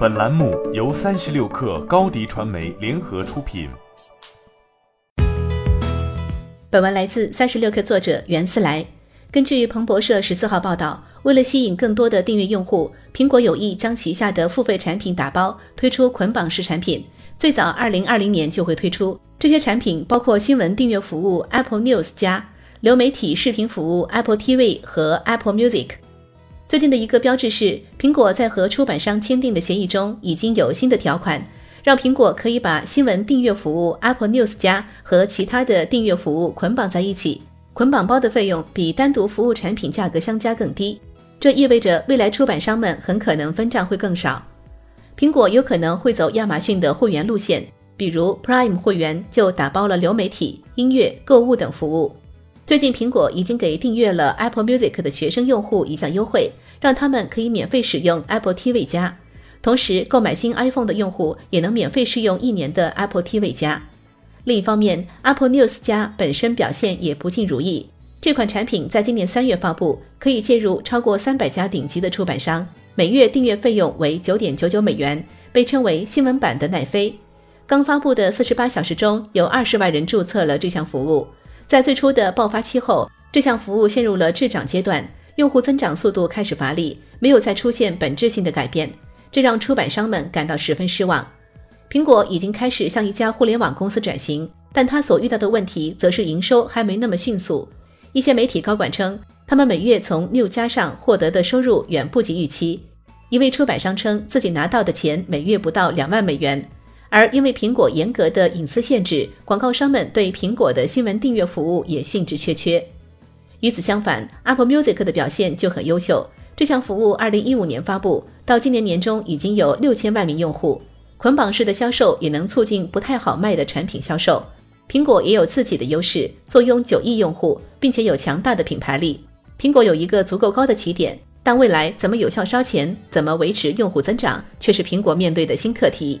本栏目由三十六氪高低传媒联合出品。本文来自三十六氪作者袁思来。根据彭博社十四号报道，为了吸引更多的订阅用户，苹果有意将旗下的付费产品打包推出捆绑式产品，最早二零二零年就会推出。这些产品包括新闻订阅服务 Apple News 加、流媒体视频服务 Apple TV 和 Apple Music。最近的一个标志是，苹果在和出版商签订的协议中已经有新的条款，让苹果可以把新闻订阅服务 Apple News 加和其他的订阅服务捆绑在一起。捆绑包的费用比单独服务产品价格相加更低，这意味着未来出版商们很可能分账会更少。苹果有可能会走亚马逊的会员路线，比如 Prime 会员就打包了流媒体、音乐、购物等服务。最近，苹果已经给订阅了 Apple Music 的学生用户一项优惠，让他们可以免费使用 Apple TV 加。同时，购买新 iPhone 的用户也能免费试用一年的 Apple TV 加。另一方面，Apple News 加本身表现也不尽如意。这款产品在今年三月发布，可以介入超过三百家顶级的出版商，每月订阅费用为九点九九美元，被称为新闻版的奈飞。刚发布的四十八小时中，有二十万人注册了这项服务。在最初的爆发期后，这项服务陷入了滞涨阶段，用户增长速度开始乏力，没有再出现本质性的改变，这让出版商们感到十分失望。苹果已经开始向一家互联网公司转型，但它所遇到的问题则是营收还没那么迅速。一些媒体高管称，他们每月从 New 加上获得的收入远不及预期。一位出版商称，自己拿到的钱每月不到两万美元。而因为苹果严格的隐私限制，广告商们对苹果的新闻订阅服务也兴致缺缺。与此相反，Apple Music 的表现就很优秀。这项服务2015年发布，到今年年中已经有六千万名用户。捆绑式的销售也能促进不太好卖的产品销售。苹果也有自己的优势，坐拥九亿用户，并且有强大的品牌力。苹果有一个足够高的起点，但未来怎么有效烧钱，怎么维持用户增长，却是苹果面对的新课题。